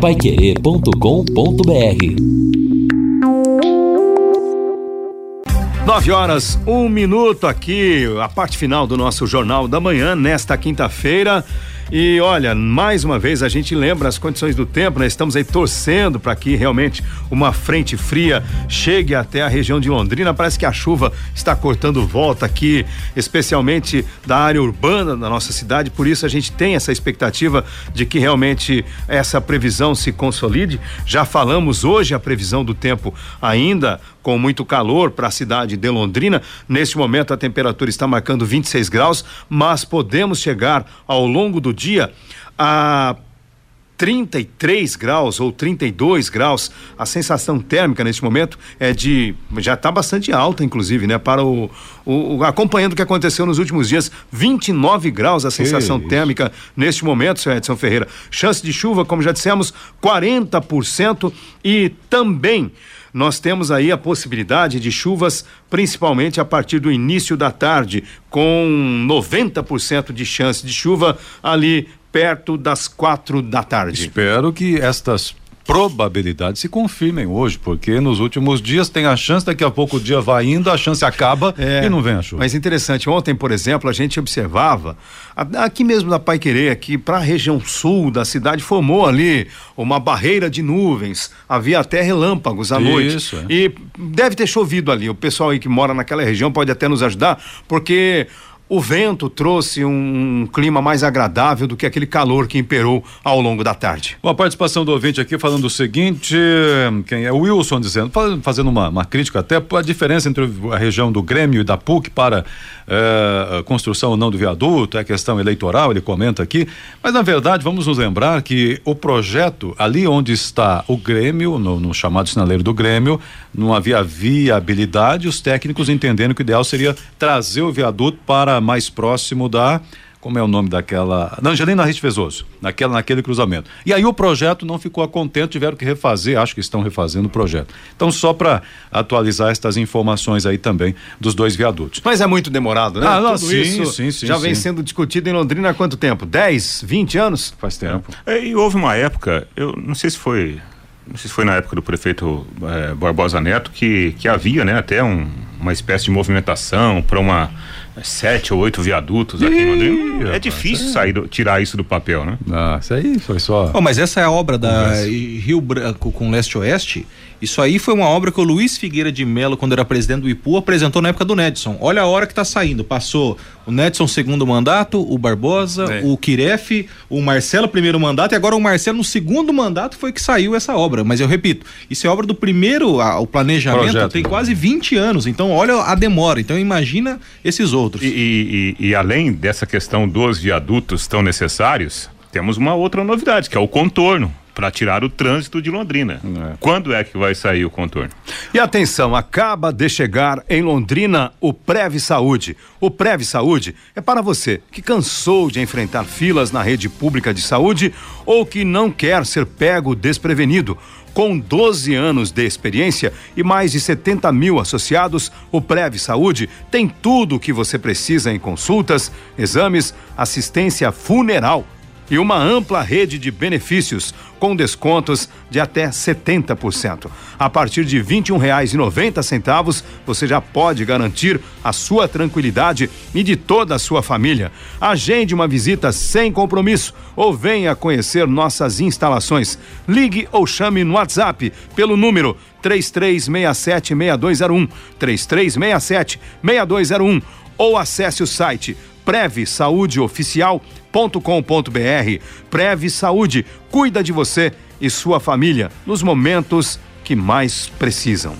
Paiquerê.com.br Nove horas, um minuto aqui, a parte final do nosso Jornal da Manhã, nesta quinta-feira. E olha, mais uma vez a gente lembra as condições do tempo, né? Estamos aí torcendo para que realmente uma frente fria chegue até a região de Londrina. Parece que a chuva está cortando volta aqui, especialmente da área urbana da nossa cidade. Por isso a gente tem essa expectativa de que realmente essa previsão se consolide. Já falamos hoje a previsão do tempo ainda com muito calor para a cidade de Londrina. Neste momento a temperatura está marcando 26 graus, mas podemos chegar ao longo do dia a 33 graus ou 32 graus. A sensação térmica neste momento é de já está bastante alta, inclusive, né? Para o, o, acompanhando o que aconteceu nos últimos dias, 29 graus a sensação térmica neste momento, senhor Edson Ferreira. Chance de chuva, como já dissemos, 40% e também nós temos aí a possibilidade de chuvas, principalmente a partir do início da tarde, com 90% de chance de chuva ali perto das quatro da tarde. Espero que estas probabilidades se confirmem hoje, porque nos últimos dias tem a chance, daqui a pouco o dia vai indo, a chance acaba é, e não vem a chuva. Mas interessante, ontem, por exemplo, a gente observava, aqui mesmo da Pai Querer, aqui para a região sul da cidade, formou ali uma barreira de nuvens, havia até relâmpagos à Isso, noite. É. E deve ter chovido ali. O pessoal aí que mora naquela região pode até nos ajudar, porque o vento trouxe um clima mais agradável do que aquele calor que imperou ao longo da tarde. Bom, a participação do ouvinte aqui falando o seguinte: quem é Wilson dizendo, fazendo uma, uma crítica até a diferença entre a região do Grêmio e da PUC para eh, construção ou não do viaduto, é questão eleitoral, ele comenta aqui. Mas na verdade, vamos nos lembrar que o projeto, ali onde está o Grêmio, no, no chamado sinaleiro do Grêmio, não havia viabilidade, os técnicos entendendo que o ideal seria trazer o viaduto para mais próximo da como é o nome daquela, da Angelina Riste Vezoso, naquela, naquele cruzamento. E aí o projeto não ficou a contento, tiveram que refazer, acho que estão refazendo o projeto. Então, só para atualizar estas informações aí também dos dois viadutos. Mas é muito demorado, né? Ah, não, sim, isso sim, sim, já sim. vem sendo discutido em Londrina há quanto tempo? 10, 20 anos? Faz tempo. É, e houve uma época, eu não sei se foi não sei se foi na época do prefeito é, Barbosa Neto, que, que havia né, até um, uma espécie de movimentação para uma sete ou oito viadutos aqui em Londrina. É difícil sair do, tirar isso do papel, né? Ah, isso aí foi só. Oh, mas essa é a obra da Rio Branco com leste-oeste. Isso aí foi uma obra que o Luiz Figueira de Melo, quando era presidente do IPU, apresentou na época do Nedson. Olha a hora que está saindo. Passou o Nedson segundo mandato, o Barbosa, é. o Kiref, o Marcelo primeiro mandato e agora o Marcelo no segundo mandato foi que saiu essa obra. Mas eu repito, isso é obra do primeiro, a, o planejamento Projeto. tem quase 20 anos. Então olha a demora. Então imagina esses outros. E, e, e, e além dessa questão dos viadutos tão necessários, temos uma outra novidade, que é o contorno para tirar o trânsito de Londrina. É. Quando é que vai sair o contorno? E atenção, acaba de chegar em Londrina o Preve Saúde. O Preve Saúde é para você que cansou de enfrentar filas na rede pública de saúde ou que não quer ser pego desprevenido. Com 12 anos de experiência e mais de 70 mil associados, o Preve Saúde tem tudo o que você precisa em consultas, exames, assistência funeral e uma ampla rede de benefícios com descontos de até 70%. A partir de R$ 21,90 você já pode garantir a sua tranquilidade e de toda a sua família. Agende uma visita sem compromisso ou venha conhecer nossas instalações. Ligue ou chame no WhatsApp pelo número 3367-6201, 3367-6201 ou acesse o site Preve Saúde Oficial com.br Preve Saúde cuida de você e sua família nos momentos que mais precisam.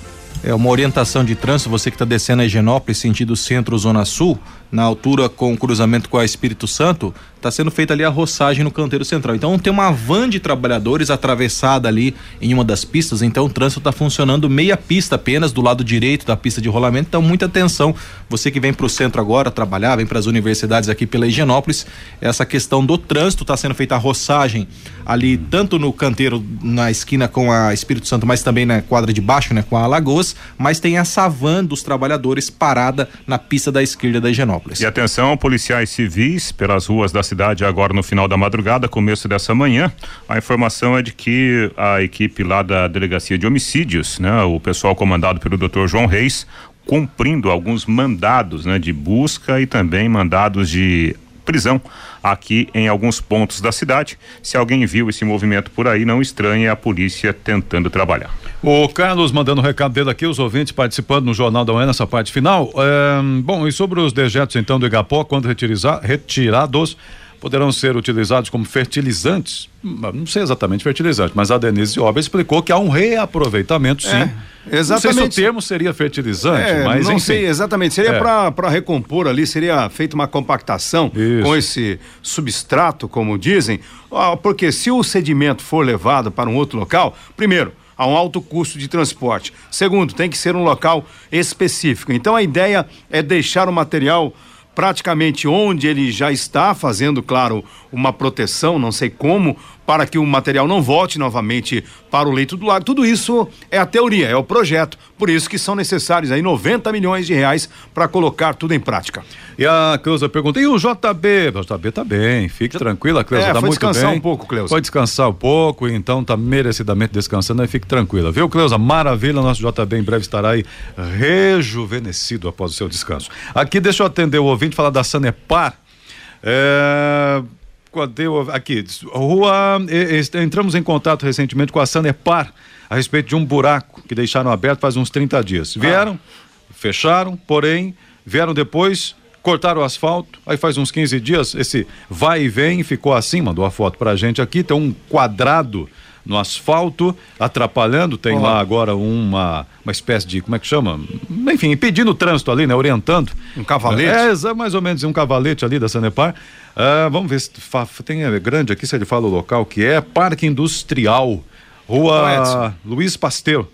É uma orientação de trânsito, você que está descendo a Higienópolis, sentido centro-zona sul, na altura com o cruzamento com a Espírito Santo, está sendo feita ali a roçagem no canteiro central. Então tem uma van de trabalhadores atravessada ali em uma das pistas, então o trânsito está funcionando meia pista apenas do lado direito da pista de rolamento. Então muita atenção, você que vem para o centro agora trabalhar, vem para as universidades aqui pela Higienópolis, essa questão do trânsito está sendo feita a roçagem ali tanto no canteiro na esquina com a Espírito Santo, mas também na quadra de baixo, né, com a Alagoas, mas tem essa van dos trabalhadores parada na pista da esquerda da Higienópolis. E atenção, policiais civis pelas ruas da cidade agora no final da madrugada, começo dessa manhã. A informação é de que a equipe lá da Delegacia de Homicídios, né, o pessoal comandado pelo Dr. João Reis, cumprindo alguns mandados, né, de busca e também mandados de prisão aqui em alguns pontos da cidade. Se alguém viu esse movimento por aí, não estranhe a polícia tentando trabalhar. O Carlos mandando o recado dele aqui, os ouvintes participando no Jornal da Manhã nessa parte final. É, bom, e sobre os dejetos então do Igapó, quando retirados, poderão ser utilizados como fertilizantes. Não sei exatamente fertilizante, mas a Denise Ober explicou que há um reaproveitamento, sim. É, exatamente. Não sei se o termo seria fertilizante, é, mas não enfim. sei exatamente. Seria é. para recompor ali, seria feita uma compactação Isso. com esse substrato, como dizem, porque se o sedimento for levado para um outro local, primeiro a um alto custo de transporte. Segundo, tem que ser um local específico. Então a ideia é deixar o material praticamente onde ele já está fazendo, claro, uma proteção, não sei como, para que o material não volte novamente para o leito do lago. Tudo isso é a teoria, é o projeto. Por isso que são necessários aí 90 milhões de reais para colocar tudo em prática. E a Cleusa pergunta: e o JB? O JB tá bem, fique Já... tranquila, Cleusa, é, tá muito bem. descansar um pouco, Cleusa. Pode descansar um pouco, então tá merecidamente descansando, aí fique tranquila, viu, Cleusa? Maravilha, nosso JB em breve estará aí rejuvenescido após o seu descanso. Aqui deixa eu atender o ouvinte falar da Sanepar. É, aqui, rua, entramos em contato recentemente com a Sanepar a respeito de um buraco que deixaram aberto faz uns 30 dias. Vieram, ah. fecharam, porém, vieram depois, cortaram o asfalto, aí faz uns 15 dias, esse vai e vem ficou assim, mandou a foto pra gente aqui, tem um quadrado no asfalto, atrapalhando, tem oh. lá agora uma, uma espécie de, como é que chama? Enfim, impedindo o trânsito ali, né? Orientando. Um cavalete? É, é mais ou menos um cavalete ali da Sanepar. Uh, vamos ver se tem é grande aqui, se ele fala o local que é, Parque Industrial, Rua Luiz Pasteur.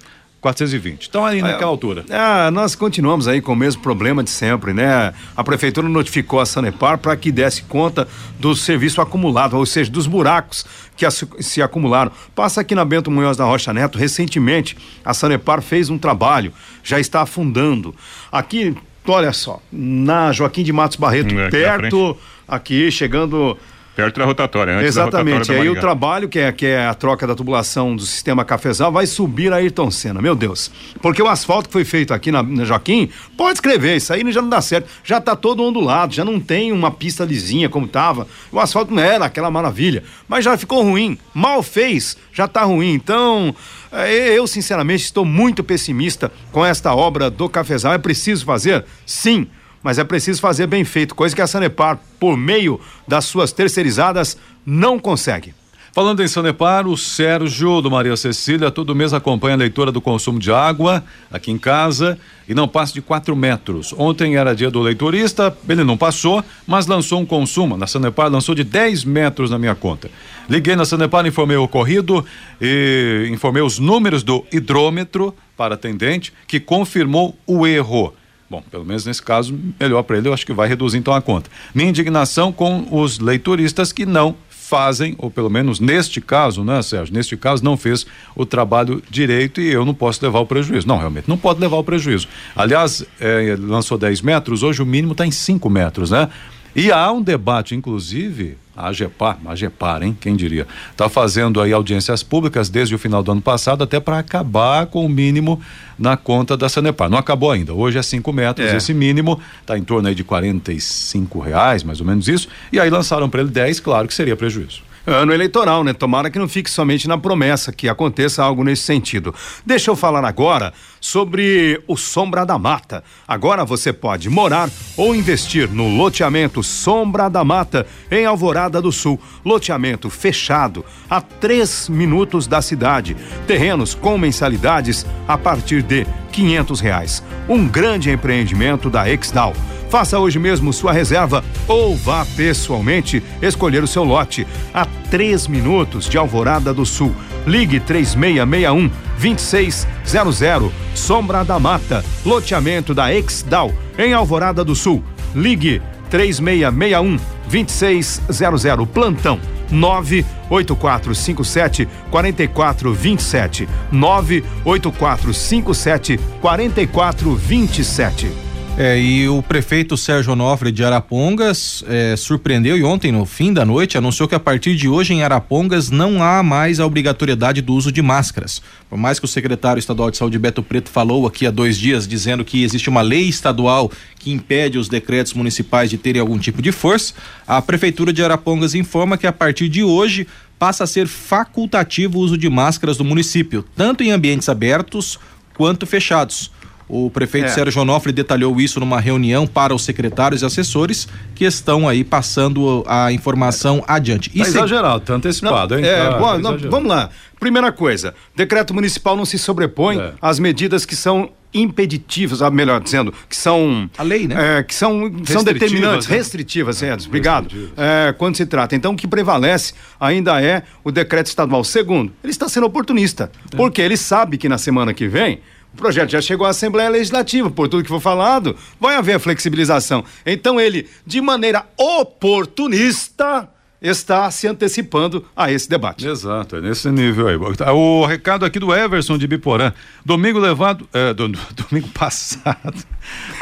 420. Então, aí naquela altura. Ah, nós continuamos aí com o mesmo problema de sempre, né? A prefeitura notificou a Sanepar para que desse conta do serviço acumulado, ou seja, dos buracos que se acumularam. Passa aqui na Bento Munhoz da Rocha Neto, recentemente a Sanepar fez um trabalho, já está afundando. Aqui, olha só, na Joaquim de Matos Barreto, é, perto, aqui, chegando Perto da rotatória, antes Exatamente. Da rotatória aí o trabalho, que é, que é a troca da tubulação do sistema cafezal, vai subir a Ayrton Senna, meu Deus. Porque o asfalto que foi feito aqui na, na Joaquim, pode escrever, isso aí já não dá certo. Já tá todo ondulado, já não tem uma pista lisinha como tava. O asfalto não era aquela maravilha, mas já ficou ruim. Mal fez, já tá ruim. Então, é, eu sinceramente estou muito pessimista com esta obra do cafezal. É preciso fazer? Sim mas é preciso fazer bem feito, coisa que a Sanepar, por meio das suas terceirizadas, não consegue. Falando em Sanepar, o Sérgio do Maria Cecília todo mês acompanha a leitura do consumo de água aqui em casa e não passa de 4 metros. Ontem era dia do leitorista, ele não passou, mas lançou um consumo. Na Sanepar lançou de 10 metros na minha conta. Liguei na Sanepar, informei o ocorrido e informei os números do hidrômetro para atendente, que confirmou o erro. Bom, pelo menos nesse caso, melhor para ele, eu acho que vai reduzir então a conta. Minha indignação com os leitoristas que não fazem, ou pelo menos neste caso, né, Sérgio? Neste caso, não fez o trabalho direito e eu não posso levar o prejuízo. Não, realmente, não pode levar o prejuízo. Aliás, é, lançou 10 metros, hoje o mínimo está em 5 metros, né? E há um debate, inclusive, a AGEPAR, a AGEPAR, hein? Quem diria? Está fazendo aí audiências públicas desde o final do ano passado até para acabar com o mínimo na conta da Sanepar. Não acabou ainda. Hoje é 5 metros, é. esse mínimo está em torno aí de 45 reais, mais ou menos isso. E aí lançaram para ele 10, claro que seria prejuízo ano eleitoral, né? Tomara que não fique somente na promessa, que aconteça algo nesse sentido. Deixa eu falar agora sobre o Sombra da Mata. Agora você pode morar ou investir no loteamento Sombra da Mata, em Alvorada do Sul. Loteamento fechado, a três minutos da cidade. Terrenos com mensalidades a partir de quinhentos reais. Um grande empreendimento da Exdal. Faça hoje mesmo sua reserva ou vá pessoalmente escolher o seu lote. A três minutos de Alvorada do Sul. Ligue 3661 2600. Sombra da Mata. Loteamento da Exdal em Alvorada do Sul. Ligue 3661 2600. Plantão 98457 4427. 98457 4427. É, e o prefeito Sérgio Onofre de Arapongas é, surpreendeu e ontem, no fim da noite, anunciou que a partir de hoje em Arapongas não há mais a obrigatoriedade do uso de máscaras. Por mais que o secretário estadual de saúde Beto Preto falou aqui há dois dias dizendo que existe uma lei estadual que impede os decretos municipais de terem algum tipo de força, a prefeitura de Arapongas informa que a partir de hoje passa a ser facultativo o uso de máscaras do município, tanto em ambientes abertos quanto fechados. O prefeito é. Sérgio Onofre detalhou isso numa reunião para os secretários e assessores que estão aí passando a informação adiante. Tá exagerado, tá antecipado, não, hein? É, tá, bom, não, vamos lá. Primeira coisa, decreto municipal não se sobrepõe é. às medidas que são impeditivas, ah, melhor dizendo, que são a lei, né? É, que são, são determinantes, né? restritivas, é, obrigado. É, quando se trata. Então, o que prevalece ainda é o decreto estadual. Segundo, ele está sendo oportunista, é. porque ele sabe que na semana que vem o projeto já chegou à Assembleia Legislativa, por tudo que foi falado, vai haver a flexibilização. Então ele, de maneira oportunista, está se antecipando a esse debate. Exato, é nesse nível aí. O recado aqui do Everson de Biporã. Domingo levado. É, do, domingo passado.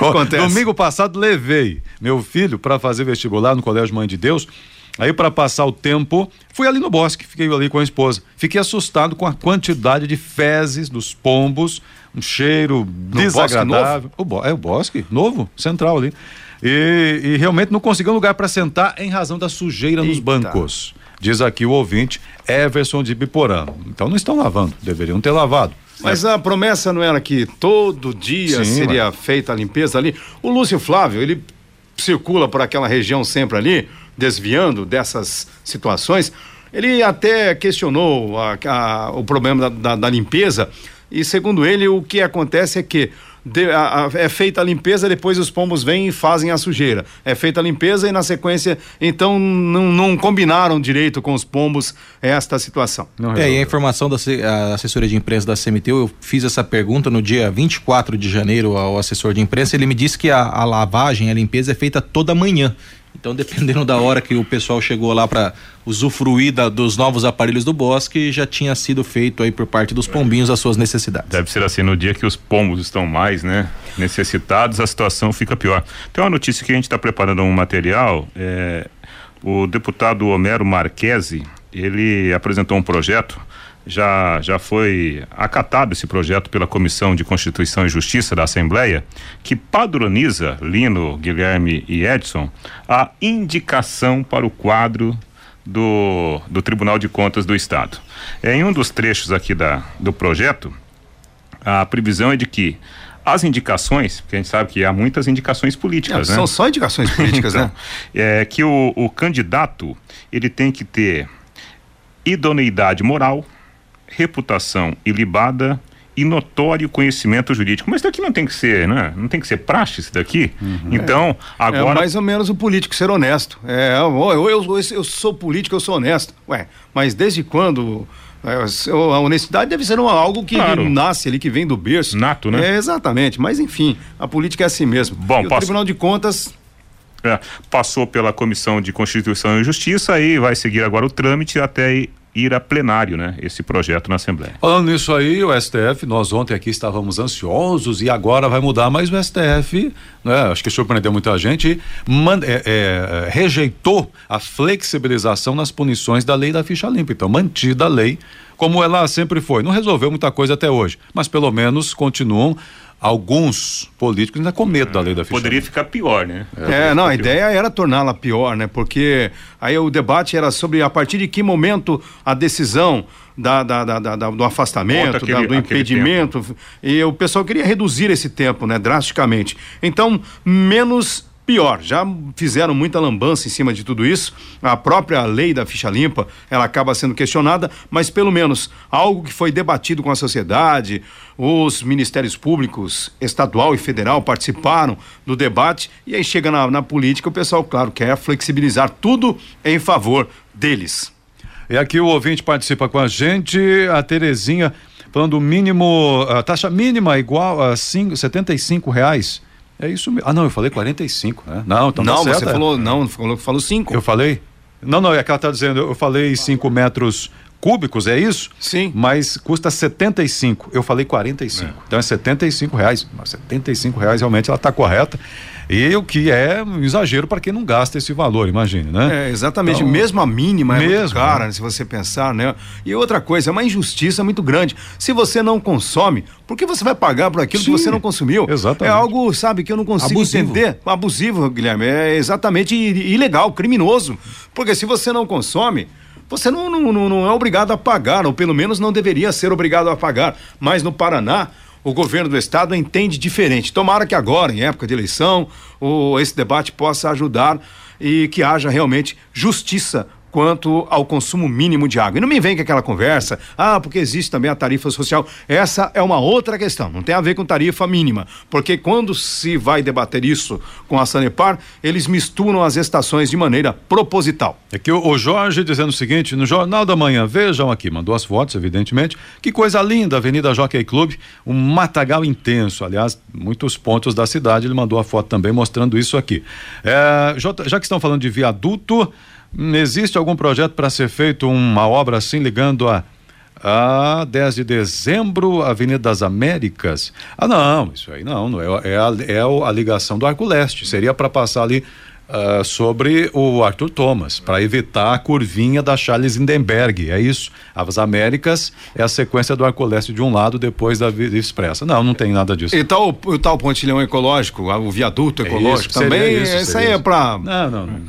Acontece. Domingo passado levei meu filho para fazer vestibular no Colégio Mãe de Deus. Aí, para passar o tempo, fui ali no bosque, fiquei ali com a esposa. Fiquei assustado com a quantidade de fezes dos pombos um cheiro no desagradável. O bo é o bosque novo, central ali. E, e realmente não conseguiu lugar para sentar em razão da sujeira Eita. nos bancos. Diz aqui o ouvinte Everson de Biporã. Então não estão lavando, deveriam ter lavado. Mas a promessa não era que todo dia Sim, seria mas... feita a limpeza ali. O Lúcio Flávio, ele circula por aquela região sempre ali, desviando dessas situações. Ele até questionou a, a, o problema da, da, da limpeza e segundo ele, o que acontece é que de, a, a, é feita a limpeza, depois os pombos vêm e fazem a sujeira. É feita a limpeza e na sequência, então não, não combinaram direito com os pombos esta situação. Não é, e a informação da a assessoria de imprensa da CMT, eu fiz essa pergunta no dia 24 de janeiro ao assessor de imprensa, ele me disse que a, a lavagem, a limpeza é feita toda manhã. Então, dependendo da hora que o pessoal chegou lá para usufruir da, dos novos aparelhos do bosque, já tinha sido feito aí por parte dos pombinhos as suas necessidades. Deve ser assim, no dia que os pombos estão mais, né, necessitados, a situação fica pior. Tem uma notícia que a gente está preparando um material, é, o deputado Homero Marquesi, ele apresentou um projeto já, já foi acatado esse projeto pela Comissão de Constituição e Justiça da Assembleia, que padroniza, Lino, Guilherme e Edson, a indicação para o quadro do, do Tribunal de Contas do Estado. Em um dos trechos aqui da, do projeto, a previsão é de que as indicações, porque a gente sabe que há muitas indicações políticas, Não, né? São só indicações políticas, então, né? É que o, o candidato ele tem que ter idoneidade moral, reputação ilibada e notório conhecimento jurídico. Mas daqui não tem que ser, né? Não tem que ser praxe isso daqui. Uhum. Então, é. agora. É mais ou menos o político ser honesto. É, eu, eu, eu, eu sou político, eu sou honesto. Ué, mas desde quando. É, a honestidade deve ser algo que claro. nasce ali, que vem do berço. Nato, né? É, exatamente. Mas enfim, a política é assim mesmo. Bom, e o Tribunal de Contas é, passou pela Comissão de Constituição e Justiça e vai seguir agora o trâmite até ir a plenário, né, esse projeto na Assembleia. Falando nisso aí, o STF, nós ontem aqui estávamos ansiosos e agora vai mudar, mas o STF, né, acho que surpreendeu muita gente, é, é, rejeitou a flexibilização nas punições da lei da ficha limpa. Então, mantida a lei como ela sempre foi. Não resolveu muita coisa até hoje, mas pelo menos continuam alguns políticos ainda com medo da lei da ficha. Poderia ficar pior, né? É, é não, a ideia era torná-la pior, né? Porque aí o debate era sobre a partir de que momento a decisão da, da, da, da do afastamento, aquele, do impedimento, e o pessoal queria reduzir esse tempo, né, drasticamente. Então, menos Pior, já fizeram muita lambança em cima de tudo isso. A própria lei da ficha limpa, ela acaba sendo questionada, mas pelo menos algo que foi debatido com a sociedade, os ministérios públicos, estadual e federal, participaram do debate e aí chega na, na política, o pessoal, claro, quer flexibilizar tudo em favor deles. E aqui o ouvinte participa com a gente, a Terezinha, falando mínimo, a taxa mínima igual a cinco, 75 reais é isso mesmo. Ah, não, eu falei 45, né? Não, então Não, tá você falou, não, falou que falou 5. Eu falei? Não, não, é que ela está dizendo, eu falei 5 metros cúbicos, é isso? Sim. Mas custa 75. Eu falei 45. É. Então é 75 reais. Mas 75 reais realmente ela está correta. E o que é um exagero para quem não gasta esse valor, imagine, né? É, exatamente. Então, mesmo a mínima mesmo, é muito cara, né? se você pensar, né? E outra coisa, é uma injustiça muito grande. Se você não consome, por que você vai pagar por aquilo Sim, que você não consumiu? Exatamente. É algo, sabe, que eu não consigo Abusivo. entender. Abusivo, Guilherme. É exatamente ilegal, criminoso. Porque se você não consome, você não, não, não, é obrigado a pagar, ou pelo menos não deveria ser obrigado a pagar. Mas no Paraná, o governo do estado entende diferente. Tomara que agora, em época de eleição, o, esse debate possa ajudar e que haja realmente justiça quanto ao consumo mínimo de água. E não me vem com aquela conversa, ah, porque existe também a tarifa social. Essa é uma outra questão, não tem a ver com tarifa mínima, porque quando se vai debater isso com a Sanepar, eles misturam as estações de maneira proposital. É que o, Jorge dizendo o seguinte, no Jornal da Manhã, vejam aqui, mandou as fotos, evidentemente, que coisa linda, Avenida Jockey Club, um matagal intenso, aliás, muitos pontos da cidade, ele mandou a foto também mostrando isso aqui. É, já que estão falando de viaduto, Existe algum projeto para ser feito uma obra assim ligando a a 10 de dezembro, Avenida das Américas. Ah, não, isso aí não, não é, é, a, é a ligação do Arco Leste. Seria para passar ali uh, sobre o Arthur Thomas, para evitar a curvinha da Charles Lindenberg. É isso. As Américas é a sequência do Arco Leste de um lado, depois da Via Expressa. Não, não tem nada disso. E tal, o tal pontilhão ecológico, o viaduto ecológico é isso, também, isso, isso aí é para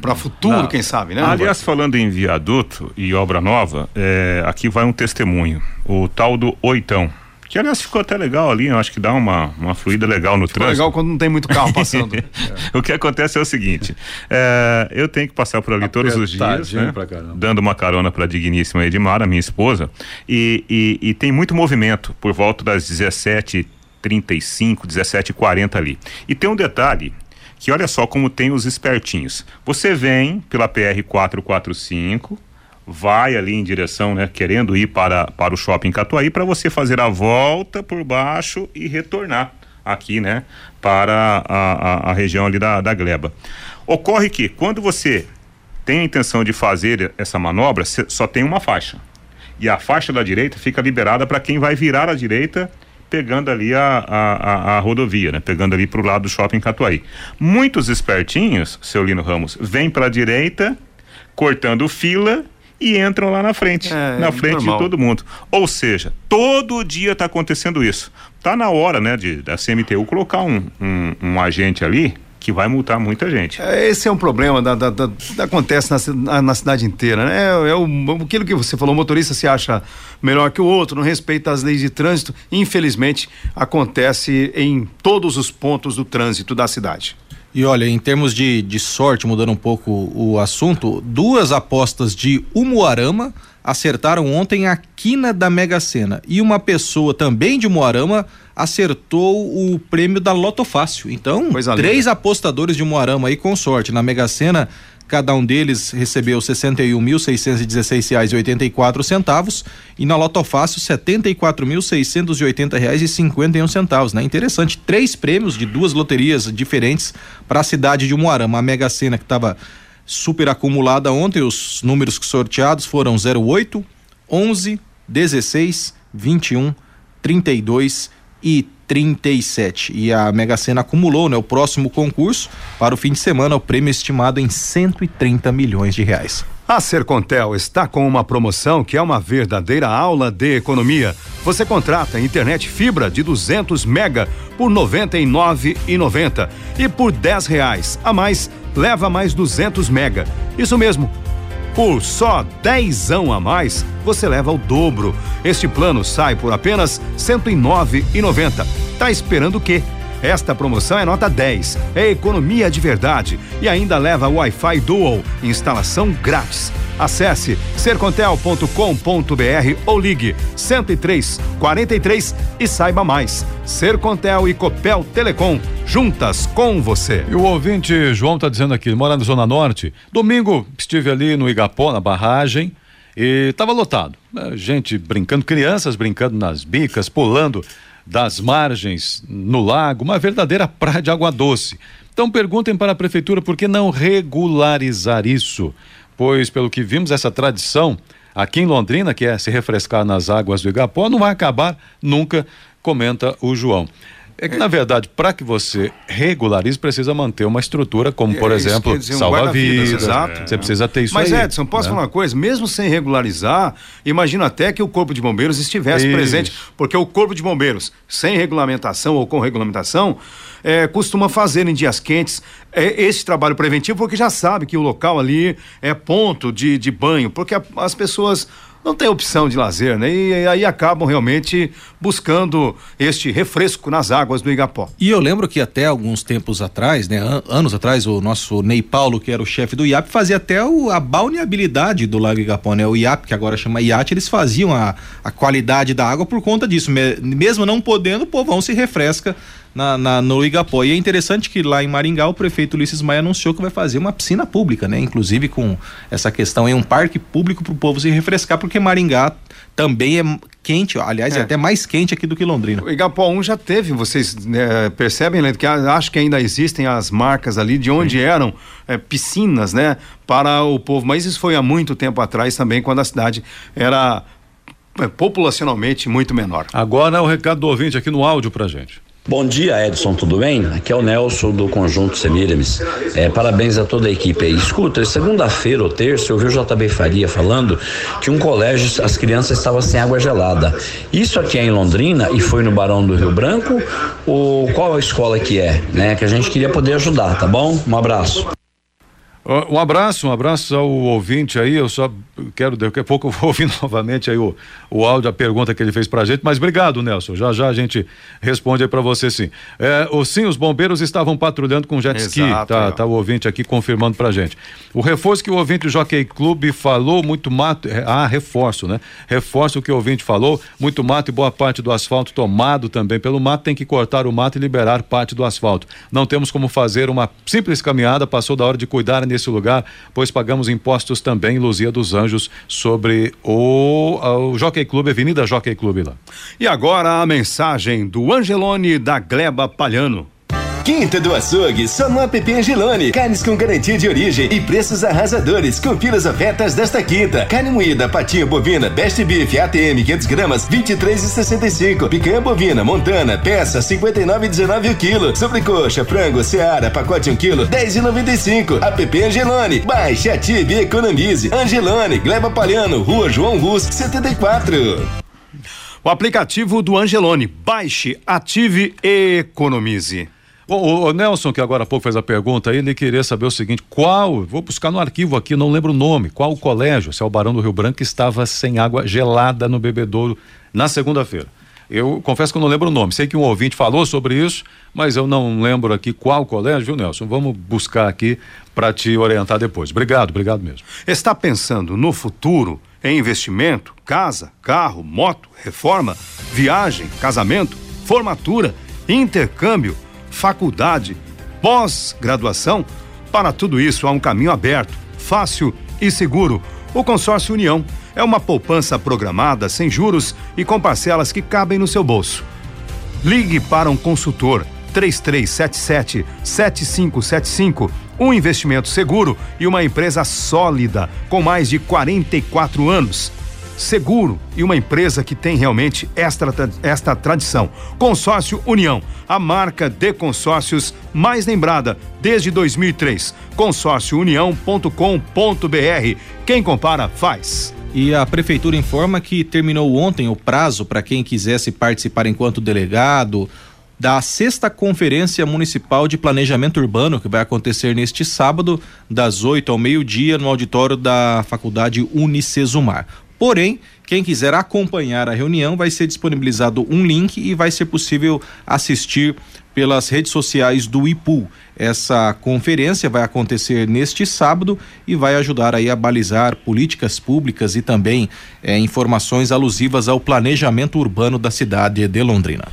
para futuro, não. quem sabe, né? Aliás, falando em viaduto e obra nova, é, aqui vai um testemunho. O tal do Oitão que aliás ficou até legal ali, eu acho que dá uma, uma fluida legal no ficou trânsito. legal quando não tem muito carro passando. é. O que acontece é o seguinte: é, eu tenho que passar por ali todos os dias, né, dando uma carona para a digníssima Edmara, minha esposa, e, e, e tem muito movimento por volta das 17 35, 17 40 ali. E tem um detalhe que olha só como tem os espertinhos. Você vem pela PR 445 vai ali em direção, né, querendo ir para, para o shopping Catuaí, para você fazer a volta por baixo e retornar aqui, né, para a, a, a região ali da, da Gleba. Ocorre que quando você tem a intenção de fazer essa manobra, só tem uma faixa. E a faixa da direita fica liberada para quem vai virar à direita pegando ali a, a, a, rodovia, né? Pegando ali para o lado do shopping Catuaí. Muitos espertinhos, seu Lino Ramos, vêm para a direita, cortando fila e entram lá na frente, é, na frente normal. de todo mundo. Ou seja, todo dia está acontecendo isso. Tá na hora, né, de da CMTU colocar um, um, um agente ali que vai multar muita gente. É, esse é um problema da, da, da, da acontece na, na, cidade inteira, né? É, é o, aquilo que você falou, o motorista se acha melhor que o outro, não respeita as leis de trânsito. Infelizmente, acontece em todos os pontos do trânsito da cidade. E olha, em termos de, de sorte, mudando um pouco o assunto, duas apostas de Umuarama acertaram ontem a quina da Mega Sena. E uma pessoa também de Umuarama acertou o prêmio da Loto Fácil. Então, três apostadores de Umuarama aí com sorte na Mega Sena Cada um deles recebeu R$ 61.616,84 e na Loto Fácil R$ 74.680,51, né? Interessante, três prêmios de duas loterias diferentes para a cidade de Umuarama. A Mega Sena que estava super acumulada ontem, os números sorteados foram 08, 11, 16, 21, 32 e 37. E a Mega Sena acumulou, né, o próximo concurso para o fim de semana, o prêmio estimado em 130 milhões de reais. A Sercontel está com uma promoção que é uma verdadeira aula de economia. Você contrata internet fibra de 200 mega por R$ 99,90 e por 10 reais a mais leva mais 200 mega. Isso mesmo. Por só dezão a mais, você leva o dobro. Este plano sai por apenas R$ 109,90. Tá esperando o quê? Esta promoção é nota 10, é economia de verdade e ainda leva Wi-Fi Dual, instalação grátis. Acesse sercontel.com.br ou ligue 103 43 e saiba mais. Sercontel e Copel Telecom, juntas com você. E o ouvinte João está dizendo aqui, mora na Zona Norte. Domingo estive ali no Igapó, na barragem, e estava lotado. Gente brincando, crianças brincando nas bicas, pulando das margens no lago, uma verdadeira praia de água doce. Então perguntem para a prefeitura por que não regularizar isso, pois pelo que vimos essa tradição aqui em Londrina, que é se refrescar nas águas do Igapó, não vai acabar nunca, comenta o João. É que, na verdade, para que você regularize, precisa manter uma estrutura, como, por É, exemplo, dizer, um salva-vidas. exato. Você precisa ter isso Mas, aí. Edson, posso né? falar uma coisa? Mesmo sem regularizar, imagino até que o Corpo de Bombeiros estivesse Isso. presente, porque o Corpo de Bombeiros, sem regulamentação ou com regulamentação, é, costuma fazer em dias quentes é, esse trabalho preventivo, porque já sabe que o local ali é ponto de, de banho, porque a- as pessoas não têm opção de lazer, né? E aí acabam realmente buscando este refresco nas águas do Igapó. E eu lembro que até alguns tempos atrás, né, an- anos atrás, o nosso Ney Paulo, que era o chefe do IAP, fazia até o- a balneabilidade do Lago Igapó, né? O IAP, que agora chama IAT, eles faziam a, a qualidade da água por conta disso. Me- mesmo não podendo, o povão se refresca na, na- no Igapó. E é interessante que lá em Maringá o prefeito Ulisses Maia anunciou que vai fazer uma piscina pública, né? Inclusive com essa questão em um parque público para o povo se refrescar, porque Maringá também é quente, aliás, é. É. até mais quente aqui do que Londrina. O Igapó 1 já teve, vocês né, percebem, Leandro, que acho que ainda existem as marcas ali de onde eram é, piscinas, né, para o povo. Mas isso foi há muito tempo atrás também, quando a cidade era é, populacionalmente muito menor. Agora é o recado do ouvinte aqui no áudio pra gente. Bom dia, Edson, tudo bem? Aqui é o Nelson do Conjunto Semiramis. É, parabéns a toda a equipe aí. Escuta, segunda-feira ou terça eu vi o JB Faria falando que um colégio, as crianças estavam sem água gelada. Isso aqui é em Londrina e foi no Barão do Rio Branco? Ou qual a escola que é? Né? Que a gente queria poder ajudar, tá bom? Um abraço. Um abraço, um abraço ao ouvinte aí. Eu só quero, daqui a pouco eu vou ouvir novamente aí o, o áudio, a pergunta que ele fez pra gente. Mas obrigado, Nelson. Já já a gente responde aí pra você sim. É, o, sim, os bombeiros estavam patrulhando com jet ski. Exato, Tá, é. tá o ouvinte aqui confirmando pra gente. O reforço que o ouvinte do Jockey Clube falou, muito mato. é, Ah, reforço, né? Reforço o que o ouvinte falou, muito mato e boa parte do asfalto tomado também pelo mato. Tem que cortar o mato e liberar parte do asfalto. Não temos como fazer uma simples caminhada. Passou da hora de cuidar nesse lugar, pois pagamos impostos também Luzia dos Anjos sobre o, o Jockey Clube, Avenida Jockey Clube lá. E agora a mensagem do Angelone da Gleba Palhano. Quinta do Açougue, só no app Angelone. Carnes com garantia de origem e preços arrasadores. Confira as ofertas desta quinta. Carne moída, patinha bovina, best beef, ATM 500 gramas, 23,65. Picanha bovina, montana, peça 59,19 o quilo. Sobrecoxa, frango, seara, pacote 1 quilo, 10,95. App Angelone. Baixe, ative e economize. Angelone, Gleba Palhano, Rua João Rus, 74. O aplicativo do Angelone. Baixe, ative e economize. O, o- Nelson, que agora há pouco fez a pergunta ele queria saber o seguinte: qual, vou buscar no arquivo aqui, não lembro o nome, qual o colégio, se é o Barão do Rio Branco, que estava sem água gelada no bebedouro na segunda-feira? Eu confesso que eu não lembro o nome. Sei que um ouvinte falou sobre isso, mas eu não lembro aqui qual colégio, viu, Nelson? Vamos buscar aqui para te orientar depois. Obrigado, obrigado mesmo. Está pensando no futuro, em investimento, casa, carro, moto, reforma, viagem, casamento, formatura, intercâmbio, faculdade, pós-graduação? Para tudo isso há um caminho aberto, fácil e seguro. O Consórcio União é uma poupança programada, sem juros e com parcelas que cabem no seu bolso. Ligue para um consultor 3377 7575. Um investimento seguro e uma empresa sólida com mais de 44 anos. Seguro e uma empresa que tem realmente esta, esta tradição. Consórcio União, a marca de consórcios mais lembrada desde 2003. Consórciounião.com.br. Quem compara, faz. E a prefeitura informa que terminou ontem o prazo para quem quisesse participar enquanto delegado da sexta Conferência Municipal de Planejamento Urbano, que vai acontecer neste sábado, das 8 ao meio-dia, no auditório da Faculdade Unicesumar. Porém, quem quiser acompanhar a reunião, vai ser disponibilizado um link e vai ser possível assistir pelas redes sociais do IPU. Essa conferência vai acontecer neste sábado e vai ajudar aí a balizar políticas públicas e também eh, informações alusivas ao planejamento urbano da cidade de Londrina.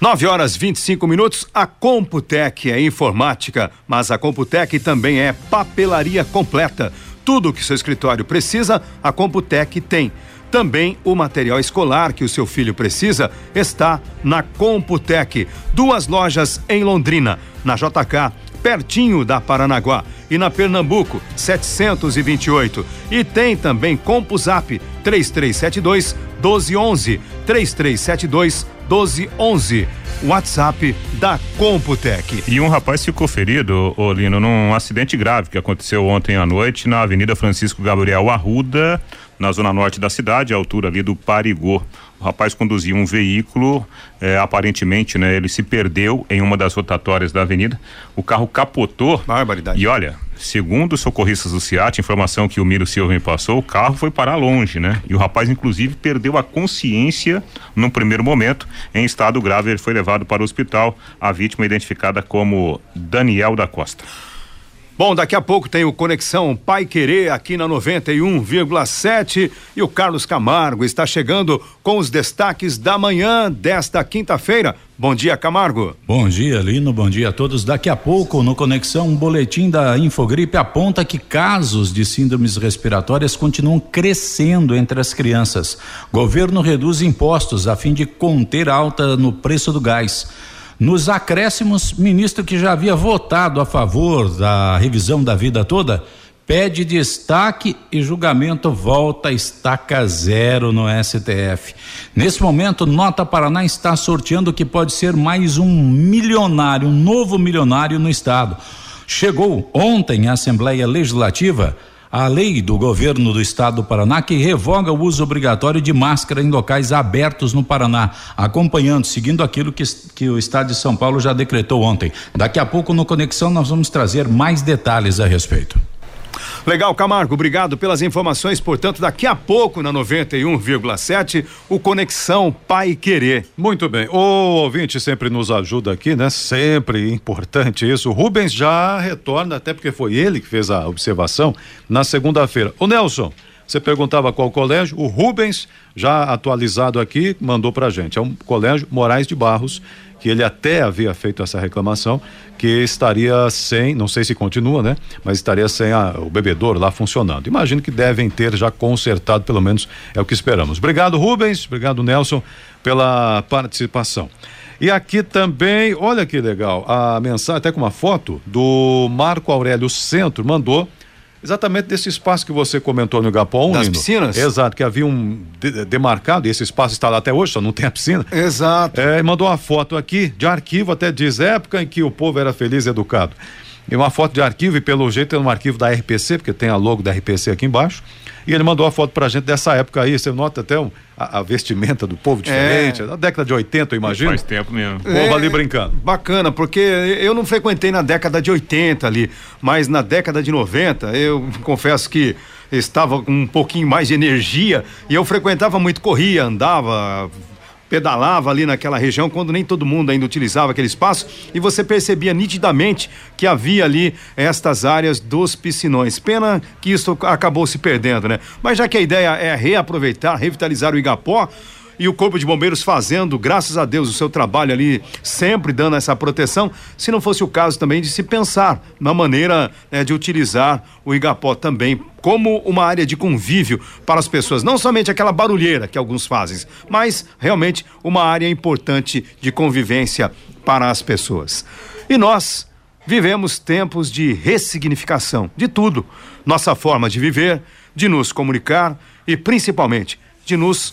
9 horas 25 minutos. A Computec é informática, mas a Computec também é papelaria completa. Tudo que seu escritório precisa, a Computec tem. Também o material escolar que o seu filho precisa está na Computec. Duas lojas em Londrina, na JK, pertinho da Paranaguá. E na Pernambuco, 728. E tem também CompuZap 3372 1211. 3372 1211. WhatsApp da Computec. E um rapaz ficou ferido, Olino, num acidente grave que aconteceu ontem à noite na Avenida Francisco Gabriel Arruda, na zona norte da cidade, à altura ali do Parigô. O rapaz conduzia um veículo, eh, aparentemente, né? Ele se perdeu em uma das rotatórias da avenida. O carro capotou. Barbaridade. E olha, segundo os socorristas do CIAT, informação que o Miro Silva me passou, o carro foi parar longe, né? E o rapaz, inclusive, perdeu a consciência no primeiro momento. Em estado grave, ele foi levado para o hospital. A vítima identificada como Daniel da Costa. Bom, daqui a pouco tem o Conexão Pai Querer aqui na 91,7 e o Carlos Camargo está chegando com os destaques da manhã desta quinta-feira. Bom dia, Camargo. Bom dia, Lino. Bom dia a todos. Daqui a pouco, no Conexão, um boletim da Infogripe aponta que casos de síndromes respiratórias continuam crescendo entre as crianças. Governo reduz impostos a fim de conter alta no preço do gás. Nos acréscimos, ministro que já havia votado a favor da revisão da vida toda pede destaque e julgamento volta estaca zero no STF. Nesse momento, Nota Paraná está sorteando que pode ser mais um milionário, um novo milionário no estado. Chegou ontem à Assembleia Legislativa a lei do governo do estado do Paraná que revoga o uso obrigatório de máscara em locais abertos no Paraná, acompanhando, seguindo aquilo que, que o estado de São Paulo já decretou ontem. Daqui a pouco no Conexão nós vamos trazer mais detalhes a respeito. Legal, Camargo, obrigado pelas informações. Portanto, daqui a pouco, na 91,7, o Conexão Pai Querer. Muito bem. O ouvinte sempre nos ajuda aqui, né? Sempre importante isso. O Rubens já retorna, até porque foi ele que fez a observação na segunda-feira. O Nelson. Você perguntava qual colégio? O Rubens, já atualizado aqui, mandou pra gente. É um colégio Moraes de Barros, que ele até havia feito essa reclamação, que estaria sem, não sei se continua, né? Mas estaria sem a, o bebedouro lá funcionando. Imagino que devem ter já consertado, pelo menos é o que esperamos. Obrigado, Rubens. Obrigado, Nelson, pela participação. E aqui também, olha que legal, a mensagem, até com uma foto do Marco Aurélio Centro, mandou exatamente desse espaço que você comentou no Igapó. Das piscinas? Exato, que havia um de- demarcado, e esse espaço está lá até hoje, só não tem a piscina. Exato. É, e mandou uma foto aqui de arquivo, até diz época em que o povo era feliz e educado. E uma foto de arquivo, e pelo jeito é um arquivo da RPC, porque tem a logo da RPC aqui embaixo. E ele mandou a foto pra gente dessa época aí. Você nota até um- a, a vestimenta do povo diferente. Da década de 80, eu imagino. Faz tempo mesmo. O povo ali brincando. Bacana, porque eu não frequentei na década de 80 ali, mas na década de 90, eu confesso que estava com um pouquinho mais de energia e eu frequentava muito, corria, andava, pedalava ali naquela região quando nem todo mundo ainda utilizava aquele espaço e você percebia nitidamente que havia ali estas áreas dos piscinões. Pena que isso acabou se perdendo, né? Mas já que a ideia é reaproveitar, revitalizar o Igapó, e o Corpo de Bombeiros fazendo, graças a Deus, o seu trabalho ali, sempre dando essa proteção, se não fosse o caso também de se pensar na maneira né, de utilizar o Igapó também como uma área de convívio para as pessoas, não somente aquela barulheira que alguns fazem, mas realmente uma área importante de convivência para as pessoas. E nós vivemos tempos de ressignificação de tudo, nossa forma de viver, de nos comunicar e principalmente de nos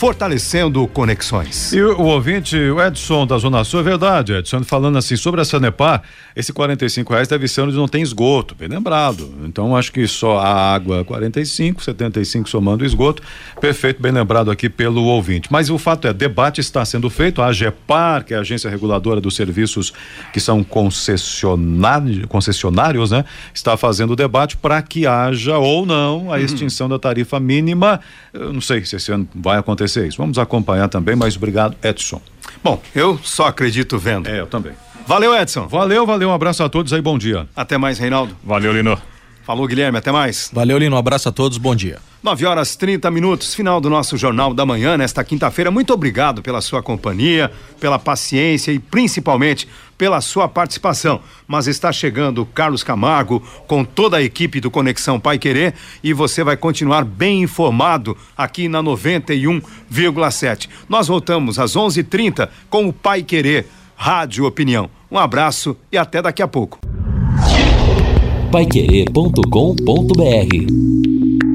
fortalecendo conexões. E o, o ouvinte, o Edson da Zona Sul, é verdade, Edson, falando assim sobre a Sanepar, esse 45 reais deve ser onde não tem esgoto, bem lembrado. Então acho que só a água 45, 75 somando o esgoto. Perfeito, bem lembrado aqui pelo ouvinte. Mas o fato é, debate está sendo feito, a AGEPAR, que é a agência reguladora dos serviços que são concessionários, concessionários né? Está fazendo o debate para que haja ou não a extinção da tarifa mínima. Eu não sei se esse ano vai acontecer isso. Vamos acompanhar também, mas obrigado, Edson. Bom, eu só acredito vendo. É, eu também. Valeu, Edson. Valeu, valeu, um abraço a todos aí, bom dia. Até mais, Reinaldo. Valeu, Lino. Falou, Guilherme, até mais. Valeu, Lino. Um abraço a todos, bom dia. 9 horas 30 minutos, final do nosso Jornal da Manhã, nesta quinta-feira. Muito obrigado pela sua companhia, pela paciência e principalmente pela sua participação. Mas está chegando Carlos Camargo com toda a equipe do Conexão Pai Querer e você vai continuar bem informado aqui na 91,7. Nós voltamos às 11:30 com o Pai Querer Rádio Opinião. Um abraço e até daqui a pouco. Paiquerê.com.br